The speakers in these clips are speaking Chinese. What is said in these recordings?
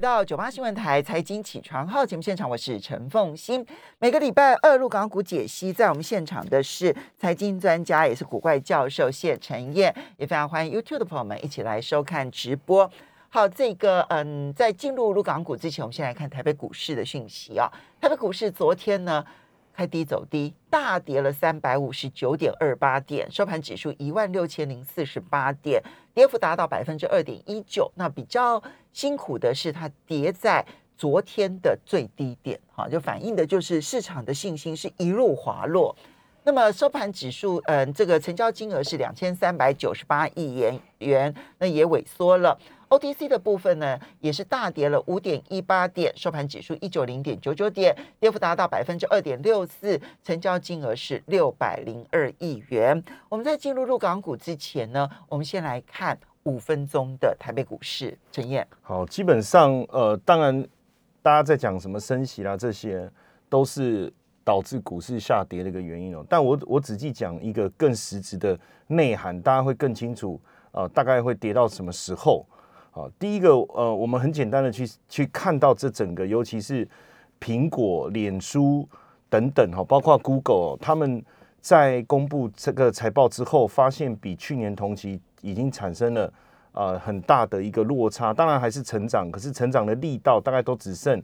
到九八新闻台财经起床号节目现场，我是陈凤欣。每个礼拜二入港股解析，在我们现场的是财经专家，也是古怪教授谢晨燕，也非常欢迎 YouTube 的朋友们一起来收看直播。好，这个嗯，在进入入港股之前，我们先来看台北股市的讯息啊。台北股市昨天呢？开低走低，大跌了三百五十九点二八点，收盘指数一万六千零四十八点，跌幅达到百分之二点一九。那比较辛苦的是，它跌在昨天的最低点，哈，就反映的就是市场的信心是一路滑落。那么收盘指数，嗯，这个成交金额是两千三百九十八亿元元，那也萎缩了。OTC 的部分呢，也是大跌了五点一八点，收盘指数一九零点九九点，跌幅达到百分之二点六四，成交金额是六百零二亿元。我们在进入入港股之前呢，我们先来看五分钟的台北股市。陈燕，好，基本上呃，当然大家在讲什么升息啦，这些都是导致股市下跌的一个原因哦。但我我只记讲一个更实质的内涵，大家会更清楚呃，大概会跌到什么时候。好，第一个，呃，我们很简单的去去看到这整个，尤其是苹果、脸书等等，哈，包括 Google，他们在公布这个财报之后，发现比去年同期已经产生了呃很大的一个落差。当然还是成长，可是成长的力道大概都只剩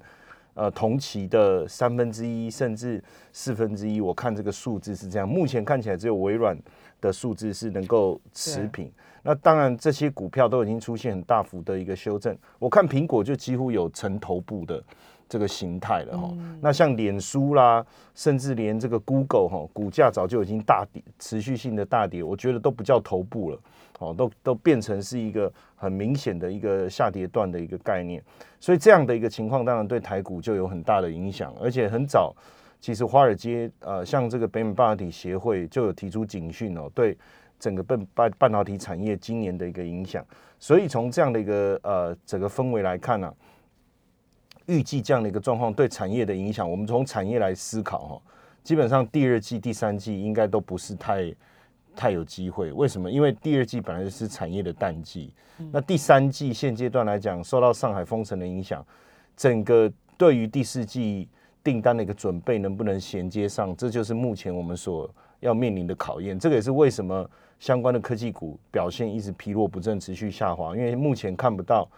呃同期的三分之一，甚至四分之一。我看这个数字是这样，目前看起来只有微软的数字是能够持平。那当然，这些股票都已经出现很大幅的一个修正。我看苹果就几乎有成头部的这个形态了哈。那像脸书啦，甚至连这个 Google 哈，股价早就已经大跌，持续性的大跌，我觉得都不叫头部了，哦，都都变成是一个很明显的一个下跌段的一个概念。所以这样的一个情况，当然对台股就有很大的影响。而且很早，其实华尔街呃，像这个北美半导体协会就有提出警讯哦，对。整个半半半导体产业今年的一个影响，所以从这样的一个呃整个氛围来看呢，预计这样的一个状况对产业的影响，我们从产业来思考哈，基本上第二季、第三季应该都不是太太有机会。为什么？因为第二季本来就是产业的淡季，那第三季现阶段来讲，受到上海封城的影响，整个对于第四季订单的一个准备能不能衔接上，这就是目前我们所要面临的考验。这个也是为什么。相关的科技股表现一直疲弱不振，持续下滑，因为目前看不到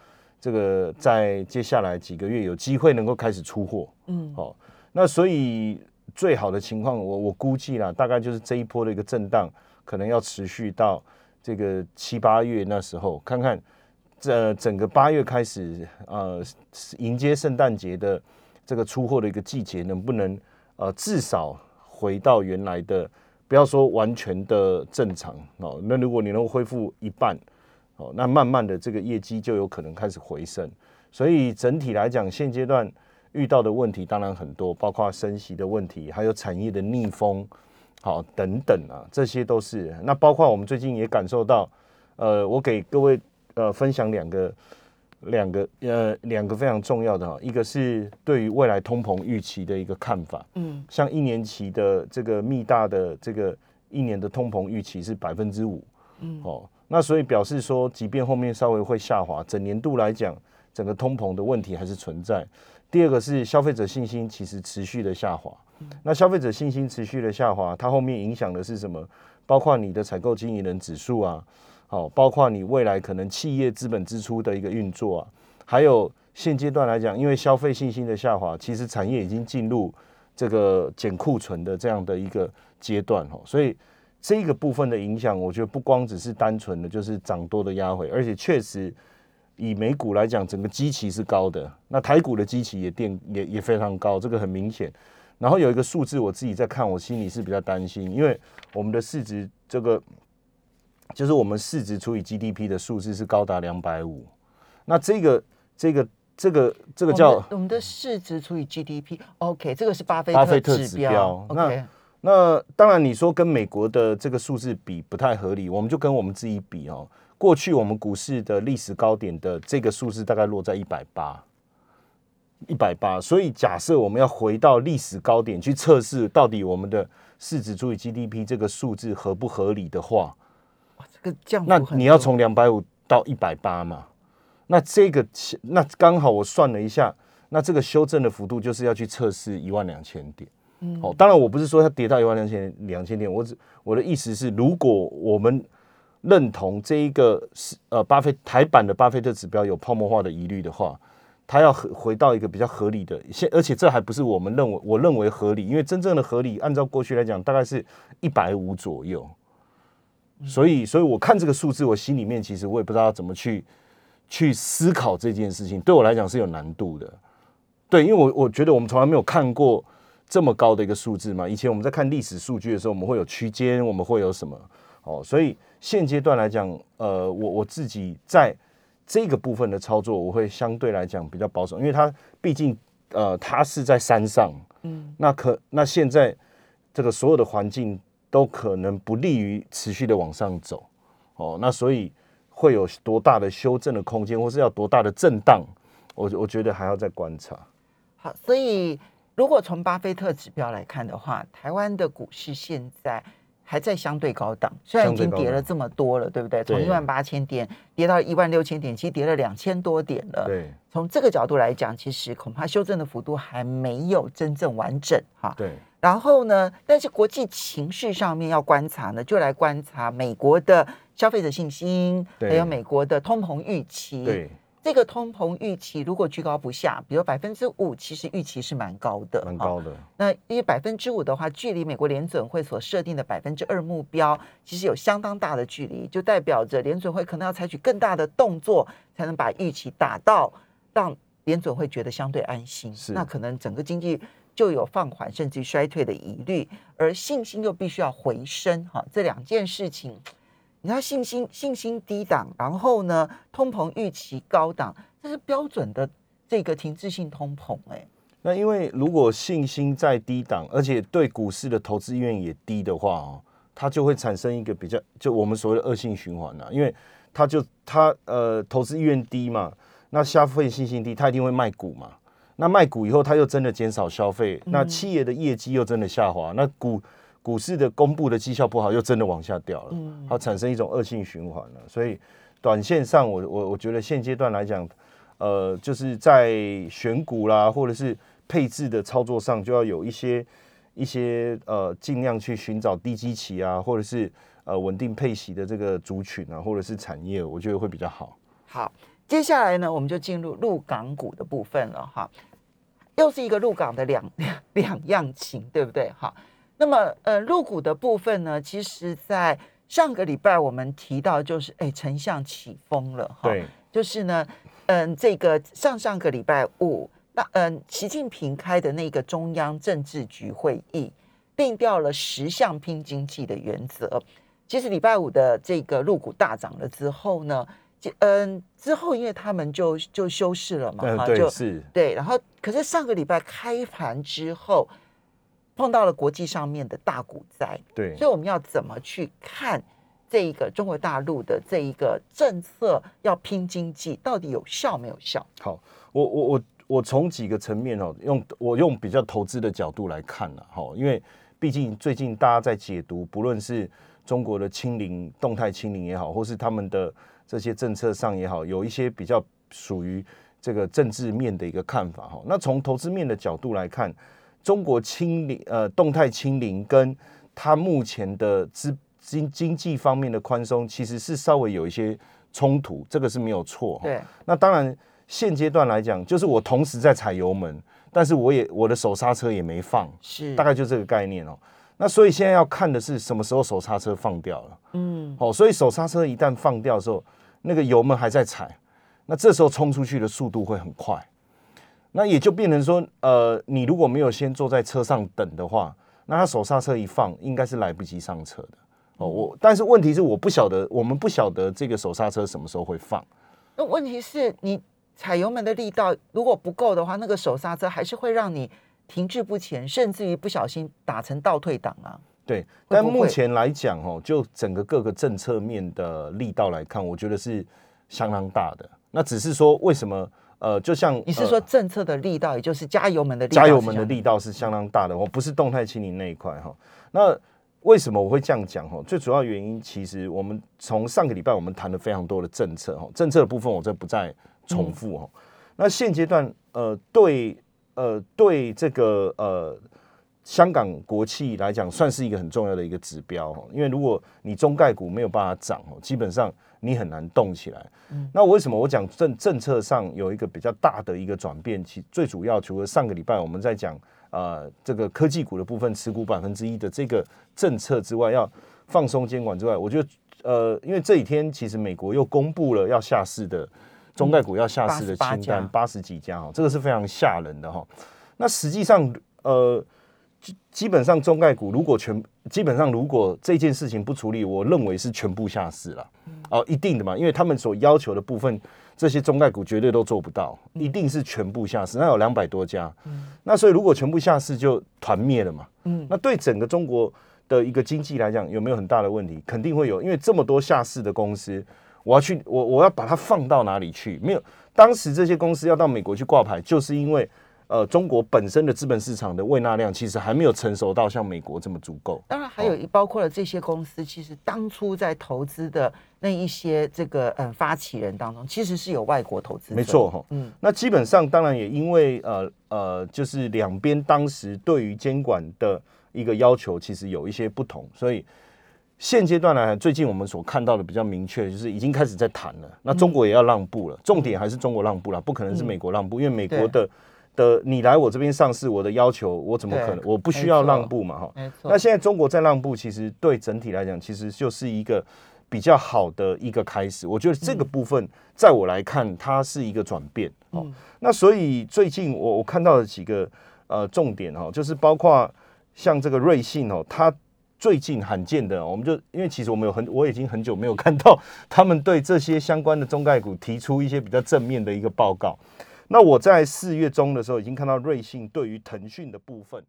这个在接下来几个月有机会能够开始出货。嗯，好，那所以最好的情况，我我估计啦，大概就是这一波的一个震荡，可能要持续到这个七八月那时候，看看这整个八月开始，呃，迎接圣诞节的这个出货的一个季节，能不能呃至少回到原来的。不要说完全的正常哦，那如果你能恢复一半哦，那慢慢的这个业绩就有可能开始回升。所以整体来讲，现阶段遇到的问题当然很多，包括升息的问题，还有产业的逆风，好等等啊，这些都是。那包括我们最近也感受到，呃，我给各位呃分享两个。两个呃，两个非常重要的哈，一个是对于未来通膨预期的一个看法，嗯，像一年期的这个密大的这个一年的通膨预期是百分之五，嗯，哦，那所以表示说，即便后面稍微会下滑，整年度来讲，整个通膨的问题还是存在。第二个是消费者信心其实持续的下滑，那消费者信心持续的下滑，它后面影响的是什么？包括你的采购经理人指数啊。好，包括你未来可能企业资本支出的一个运作啊，还有现阶段来讲，因为消费信心的下滑，其实产业已经进入这个减库存的这样的一个阶段哈，所以这个部分的影响，我觉得不光只是单纯的就是涨多的压回，而且确实以美股来讲，整个基期是高的，那台股的基期也垫也也非常高，这个很明显。然后有一个数字，我自己在看，我心里是比较担心，因为我们的市值这个。就是我们市值除以 GDP 的数字是高达两百五，那这个这个这个这个叫我们的市值除以 GDP，OK，这个是巴菲巴菲特指标。那那当然你说跟美国的这个数字比不太合理，我们就跟我们自己比哦。过去我们股市的历史高点的这个数字大概落在一百八，一百八。所以假设我们要回到历史高点去测试到底我们的市值除以 GDP 这个数字合不合理的话。这个降那你要从两百五到一百八嘛？那这个那刚好我算了一下，那这个修正的幅度就是要去测试一万两千点。嗯，哦，当然我不是说它跌到一万两千两千点，我只我的意思是，如果我们认同这一个是呃巴菲台版的巴菲特指标有泡沫化的疑虑的话，它要回回到一个比较合理的，现而且这还不是我们认为我认为合理，因为真正的合理，按照过去来讲，大概是一百五左右。所以，所以我看这个数字，我心里面其实我也不知道怎么去去思考这件事情，对我来讲是有难度的。对，因为我我觉得我们从来没有看过这么高的一个数字嘛。以前我们在看历史数据的时候，我们会有区间，我们会有什么哦？所以现阶段来讲，呃，我我自己在这个部分的操作，我会相对来讲比较保守，因为它毕竟呃，它是在山上，嗯，那可那现在这个所有的环境。都可能不利于持续的往上走，哦，那所以会有多大的修正的空间，或是要多大的震荡，我我觉得还要再观察。好，所以如果从巴菲特指标来看的话，台湾的股市现在还在相对高档，虽然已经跌了这么多了，对不对？从一万八千点跌到一万六千点，其实跌了两千多点了。对，从这个角度来讲，其实恐怕修正的幅度还没有真正完整。哈，对。然后呢？但是国际情绪上面要观察呢，就来观察美国的消费者信心，还有美国的通膨预期。对，这个通膨预期如果居高不下，比如百分之五，其实预期是蛮高的，蛮高的。那因为百分之五的话，距离美国联准会所设定的百分之二目标，其实有相当大的距离，就代表着联准会可能要采取更大的动作，才能把预期打到，让联准会觉得相对安心。是，那可能整个经济。就有放缓甚至衰退的疑虑，而信心又必须要回升，哈，这两件事情，你看信心信心低档，然后呢，通膨预期高档，这是标准的这个停滞性通膨，哎，那因为如果信心在低档，而且对股市的投资意愿也低的话，哦，它就会产生一个比较，就我们所谓的恶性循环呐，因为它就它呃投资意愿低嘛，那消费信心低，它一定会卖股嘛。那卖股以后，他又真的减少消费，那企业的业绩又真的下滑，那股股市的公布的绩效不好，又真的往下掉了，它产生一种恶性循环了。所以，短线上，我我我觉得现阶段来讲，呃，就是在选股啦，或者是配置的操作上，就要有一些一些呃，尽量去寻找低基期啊，或者是呃稳定配息的这个族群啊，或者是产业，我觉得会比较好。好，接下来呢，我们就进入入港股的部分了哈。又是一个入港的两两两样情，对不对？好，那么呃，入股的部分呢，其实在上个礼拜我们提到，就是哎，丞相起风了哈，对，就是呢，嗯，这个上上个礼拜五，那嗯，习近平开的那个中央政治局会议，定掉了十项拼经济的原则。其实礼拜五的这个入股大涨了之后呢。嗯，之后因为他们就就休市了嘛，哈，就是对，然后可是上个礼拜开盘之后碰到了国际上面的大股灾，对，所以我们要怎么去看这一个中国大陆的这一个政策要拼经济到底有效没有效？好，我我我我从几个层面哦，用我用比较投资的角度来看了，哈，因为毕竟最近大家在解读，不论是中国的清零动态清零也好，或是他们的。这些政策上也好，有一些比较属于这个政治面的一个看法哈。那从投资面的角度来看，中国清零呃动态清零跟它目前的资经经济方面的宽松，其实是稍微有一些冲突，这个是没有错。对。那当然现阶段来讲，就是我同时在踩油门，但是我也我的手刹车也没放，是大概就这个概念哦。那所以现在要看的是什么时候手刹车放掉了。嗯。好，所以手刹车一旦放掉的时候。那个油门还在踩，那这时候冲出去的速度会很快，那也就变成说，呃，你如果没有先坐在车上等的话，那他手刹车一放，应该是来不及上车的。哦，我但是问题是我不晓得，我们不晓得这个手刹车什么时候会放。那问题是你踩油门的力道如果不够的话，那个手刹车还是会让你停滞不前，甚至于不小心打成倒退档啊。对，但目前来讲哦，就整个各个政策面的力道来看，我觉得是相当大的。那只是说，为什么呃，就像你是说政策的力道，也就是加油门的力加油门的力道是相当大的，我不是动态清零那一块哈。那为什么我会这样讲哈？最主要原因，其实我们从上个礼拜我们谈了非常多的政策哈，政策的部分我这不再重复哈。那现阶段呃，对呃对这个呃香港国企来讲，算是一个很重要的一个指标哦。因为如果你中概股没有办法涨哦，基本上你很难动起来。那为什么我讲政政策上有一个比较大的一个转变？其最主要除了上个礼拜我们在讲呃这个科技股的部分持股百分之一的这个政策之外，要放松监管之外，我觉得呃，因为这几天其实美国又公布了要下市的。中概股要下市的清单八十几家哈，这个是非常吓人的哈。那实际上，呃，基基本上中概股如果全基本上如果这件事情不处理，我认为是全部下市了。哦，一定的嘛，因为他们所要求的部分，这些中概股绝对都做不到，一定是全部下市。那有两百多家，那所以如果全部下市就团灭了嘛。嗯，那对整个中国的一个经济来讲，有没有很大的问题？肯定会有，因为这么多下市的公司。我要去，我我要把它放到哪里去？没有，当时这些公司要到美国去挂牌，就是因为呃，中国本身的资本市场的未纳量其实还没有成熟到像美国这么足够。当然，还有一包括了这些公司，其实当初在投资的那一些这个呃发起人当中，其实是有外国投资。没错哈，嗯，那基本上当然也因为呃呃，就是两边当时对于监管的一个要求，其实有一些不同，所以。现阶段来，最近我们所看到的比较明确，就是已经开始在谈了。那中国也要让步了，重点还是中国让步了，不可能是美国让步，因为美国的的你来我这边上市，我的要求我怎么可能？我不需要让步嘛，哈。那现在中国在让步，其实对整体来讲，其实就是一个比较好的一个开始。我觉得这个部分，在我来看，它是一个转变。哦，那所以最近我我看到的几个呃重点哈，就是包括像这个瑞信哦，它。最近罕见的，我们就因为其实我们有很我已经很久没有看到 他们对这些相关的中概股提出一些比较正面的一个报告。那我在四月中的时候已经看到瑞信对于腾讯的部分。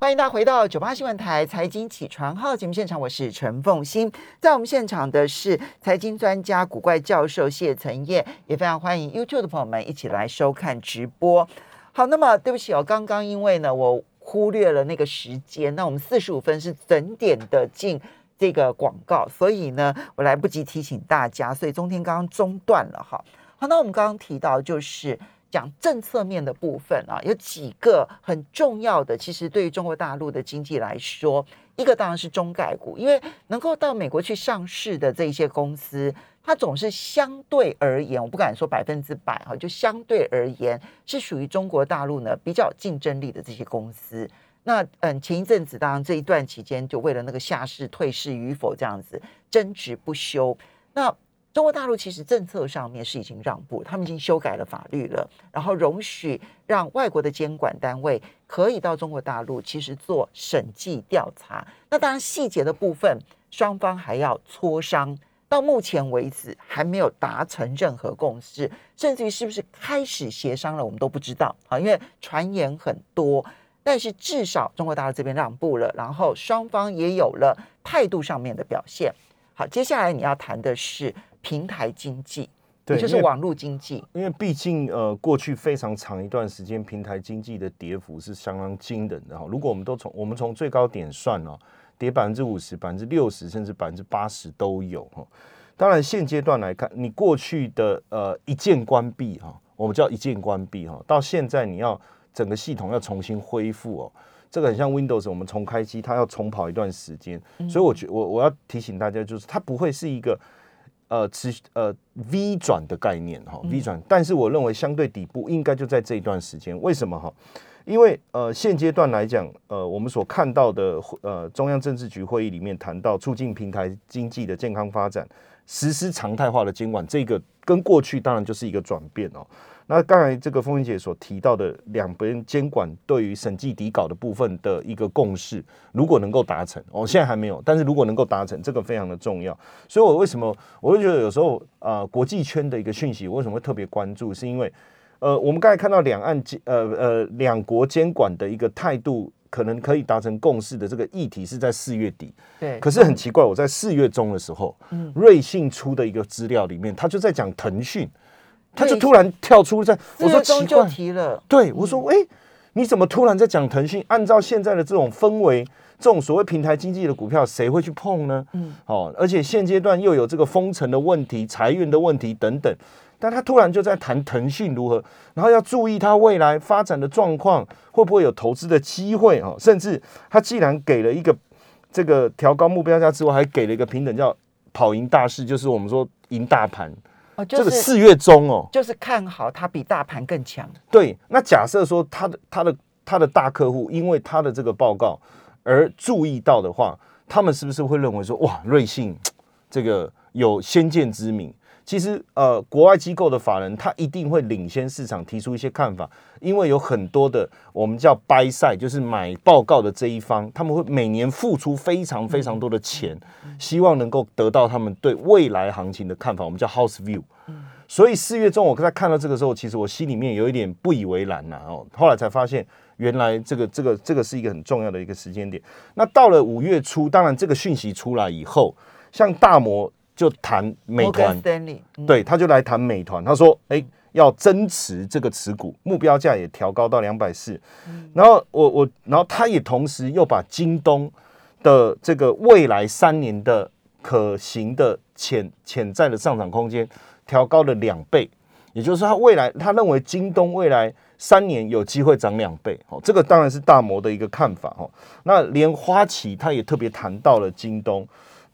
欢迎大家回到九八新闻台财经起床号节目现场，我是陈凤欣，在我们现场的是财经专家古怪教授谢承业，也非常欢迎 YouTube 的朋友们一起来收看直播。好，那么对不起哦，刚刚因为呢我。忽略了那个时间，那我们四十五分是整点的进这个广告，所以呢，我来不及提醒大家，所以中天刚刚中断了哈。好那我们刚刚提到就是讲政策面的部分啊，有几个很重要的，其实对于中国大陆的经济来说，一个当然是中概股，因为能够到美国去上市的这些公司。它总是相对而言，我不敢说百分之百哈，就相对而言是属于中国大陆呢比较竞争力的这些公司。那嗯，前一阵子当然这一段期间，就为了那个下市退市与否这样子争执不休。那中国大陆其实政策上面是已经让步，他们已经修改了法律了，然后容许让外国的监管单位可以到中国大陆其实做审计调查。那当然细节的部分，双方还要磋商。到目前为止还没有达成任何共识，甚至于是不是开始协商了，我们都不知道啊。因为传言很多，但是至少中国大陆这边让步了，然后双方也有了态度上面的表现。好，接下来你要谈的是平台经济，也就是网络经济。因为毕竟呃，过去非常长一段时间，平台经济的跌幅是相当惊人的哈。如果我们都从我们从最高点算哦。跌百分之五十、百分之六十，甚至百分之八十都有哈。当然，现阶段来看，你过去的呃一键关闭哈，我们叫一键关闭哈，到现在你要整个系统要重新恢复哦，这个很像 Windows，我们重开机，它要重跑一段时间。所以，我觉我我要提醒大家，就是它不会是一个呃持呃 V 转的概念哈，V 转。但是，我认为相对底部应该就在这一段时间。为什么哈？因为呃，现阶段来讲，呃，我们所看到的呃，中央政治局会议里面谈到促进平台经济的健康发展，实施常态化的监管，这个跟过去当然就是一个转变哦。那刚才这个风云姐所提到的两边监管对于审计底稿的部分的一个共识，如果能够达成，哦，现在还没有，但是如果能够达成，这个非常的重要。所以我为什么我会觉得有时候啊，国际圈的一个讯息，我为什么会特别关注，是因为。呃，我们刚才看到两岸监呃呃两国监管的一个态度，可能可以达成共识的这个议题是在四月底。对。可是很奇怪，我在四月中的时候，嗯，瑞信出的一个资料里面，他就在讲腾讯，他就突然跳出在，我说奇怪，提了。对，我说，哎，你怎么突然在讲腾讯？按照现在的这种氛围，这种所谓平台经济的股票，谁会去碰呢？嗯。哦，而且现阶段又有这个封城的问题、裁员的问题等等。但他突然就在谈腾讯如何，然后要注意他未来发展的状况，会不会有投资的机会哦，甚至他既然给了一个这个调高目标价之外，还给了一个平等叫跑赢大势，就是我们说赢大盘。哦，这就是个四月中哦，就是看好它比大盘更强。对，那假设说他的他的他的大客户因为他的这个报告而注意到的话，他们是不是会认为说哇，瑞信这个有先见之明？其实呃，国外机构的法人他一定会领先市场提出一些看法，因为有很多的我们叫 buy side，就是买报告的这一方，他们会每年付出非常非常多的钱，希望能够得到他们对未来行情的看法，我们叫 house view。所以四月中我在看到这个时候，其实我心里面有一点不以为然呐、哦，后来才发现原来这个这个这个是一个很重要的一个时间点。那到了五月初，当然这个讯息出来以后，像大摩就谈美团对，他就来谈美团，他说，哎、要增持这个持股，目标价也调高到两百四。然后我我，然后他也同时又把京东的这个未来三年的可行的潜潜在的上涨空间调高了两倍，也就是说，他未来他认为京东未来三年有机会涨两倍。哦，这个当然是大摩的一个看法。哦，那连花旗他也特别谈到了京东，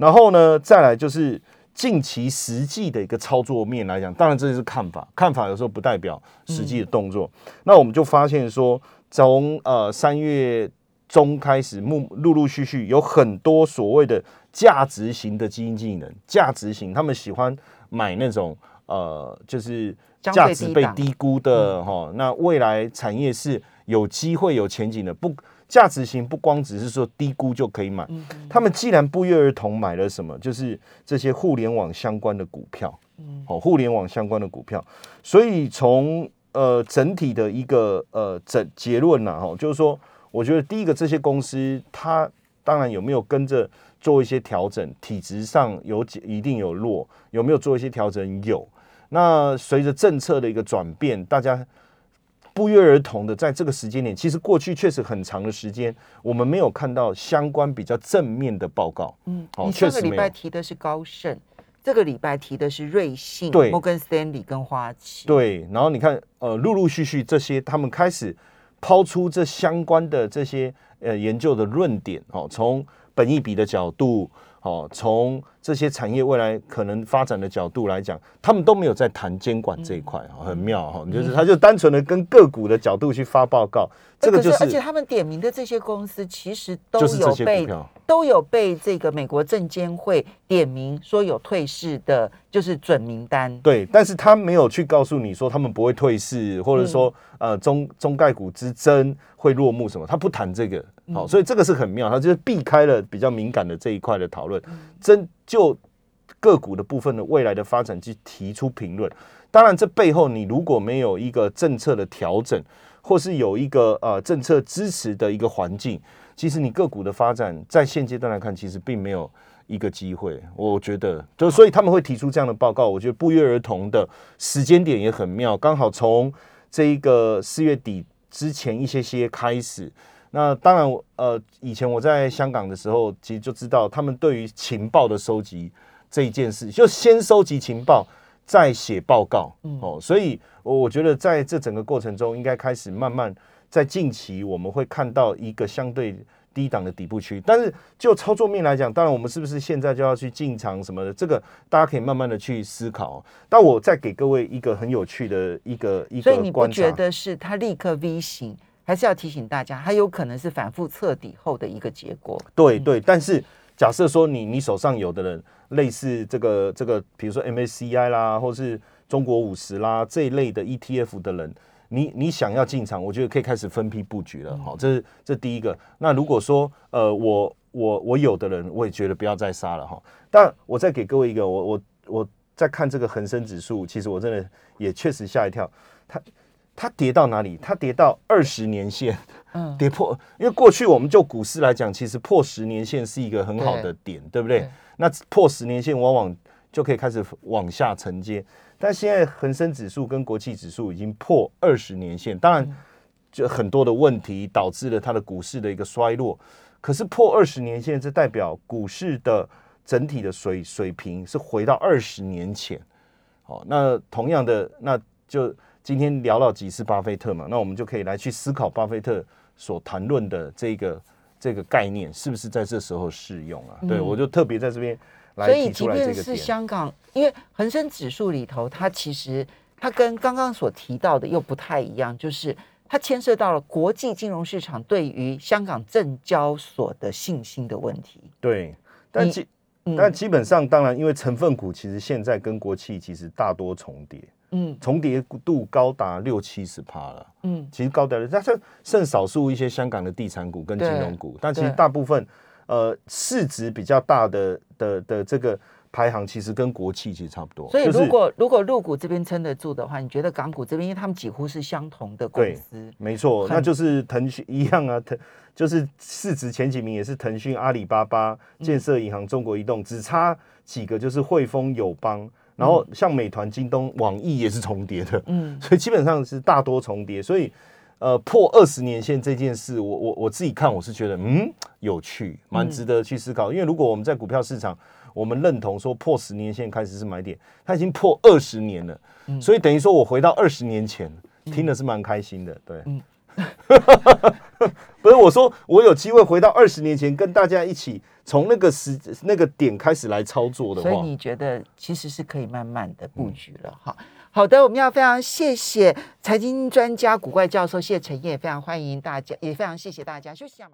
然后呢，再来就是近期实际的一个操作面来讲，当然这是看法，看法有时候不代表实际的动作。那我们就发现说，从呃三月中开始，陆陆陆续续有很多所谓的价值型的基金经理人，价值型，他们喜欢买那种呃，就是相价值被低估的哈、那未来产业是有机会有前景的，不价值型不光只是说低估就可以买，他们既然不约而同买了什么，就是这些互联网相关的股票，哦，互联网相关的股票，所以从呃整体的一个呃整结论呢，哈，就是说，我觉得第一个这些公司它当然有没有跟着做一些调整，体质上有一定有弱，有没有做一些调整？有。那随着政策的一个转变，大家不约而同的在这个时间点，其实过去确实很长的时间，我们没有看到相关比较正面的报告。嗯，哦你上个礼拜提的是高盛，这个礼拜提的是瑞信、对摩根斯丹利跟花旗。，对，然后你看，呃，陆陆续续这些他们开始抛出这相关的这些呃研究的论点，哦，从本益比的角度，哦，从这些产业未来可能发展的角度来讲，他们都没有在谈监管这一块，哦很妙哈、就是他就单纯的跟个股的角度去发报告，这个就是而且他们点名的这些公司，其实都有被。都有被这个美国证监会点名说有退市的，就是准名单。对，但是他没有去告诉你说他们不会退市，或者说、呃中中概股之争会落幕什么，他不谈这个。好、所以这个是很妙，他就是避开了比较敏感的这一块的讨论，真就个股的部分的未来的发展去提出评论。当然，这背后你如果没有一个政策的调整，或是有一个呃政策支持的一个环境，其实你个股的发展在现阶段来看，其实并没有一个机会。我觉得，就所以他们会提出这样的报告，我觉得不约而同的时间点也很妙，刚好从这一个四月底之前一些些开始。那当然，呃，以前我在香港的时候，其实就知道他们对于情报的收集这一件事，就先收集情报，再写报告。哦，所以我我觉得在这整个过程中，应该开始慢慢在近期我们会看到一个相对低档的底部区。但是就操作面来讲，当然我们是不是现在就要去进场什么的，这个大家可以慢慢的去思考。但我再给各位一个很有趣的一个一所以你不个观察。觉得是它立刻 V 型，还是要提醒大家，它有可能是反复彻底后的一个结果？对对，但是假设说你你手上有的人类似这个这个，比如说 MSCI 啦，或是中国五十啦这一类的 ETF 的人，你你想要进场，我觉得可以开始分批布局了。好、这是这第一个。那如果说呃我我我有的人，我也觉得不要再杀了哈。但我再给各位一个，我我我在看这个恒生指数，其实我真的也确实吓一跳，它它跌到哪里？它跌到二十年线。嗯，跌破，因为过去我们就股市来讲，其实破十年线是一个很好的点，对不对？对那破十年线往往就可以开始往下承接，但现在恒生指数跟国际指数已经破二十年线，当然就很多的问题导致了它的股市的一个衰落。可是破二十年线，这代表股市的整体的水水平是回到二十年前。好，那同样的，那就今天聊到几次巴菲特嘛，那我们就可以来去思考巴菲特所谈论的这个这个概念是不是在这时候适用啊？对我就特别在这边来所以，提出来即便是。香港，因为恒生指数里头，它其实它跟刚刚所提到的又不太一样，就是它牵涉到了国际金融市场对于香港证交所的信心的问题。对，但基嗯但基本上，当然，因为成分股其实现在跟国企其实大多重叠，嗯重叠度高达六七十趴了。嗯，其实高达了，但是剩少数一些香港的地产股跟金融股，但其实大部分呃市值比较大的的的这个排行，其实跟国企其实差不多。所以就是如果、如果陆股这边撑得住的话，你觉得港股这边，因为他们几乎是相同的公司，没错，那就是腾讯一样啊，腾 就是市值前几名也是腾讯、阿里巴巴、嗯建设银行、中国移动，只差几个就是汇丰、友邦，然后像美团、京东、网易也是重叠的，嗯。所以基本上是大多重叠，所以呃破二十年线这件事，我我我自己看我是觉得嗯有趣，蛮值得去思考，因为如果我们在股票市场。我们认同说破十年线开始是买点，它已经破二十年了，所以等于说我回到二十年前，听的是蛮开心的，对。嗯 不是我说，我有机会回到二十年前，跟大家一起从那个时那个点开始来操作的话所以，你觉得其实是可以慢慢的布局了哈。好的，我们要非常谢谢财经专家古怪教授谢承业，非常欢迎大家，也非常谢谢大家，休息一下嘛。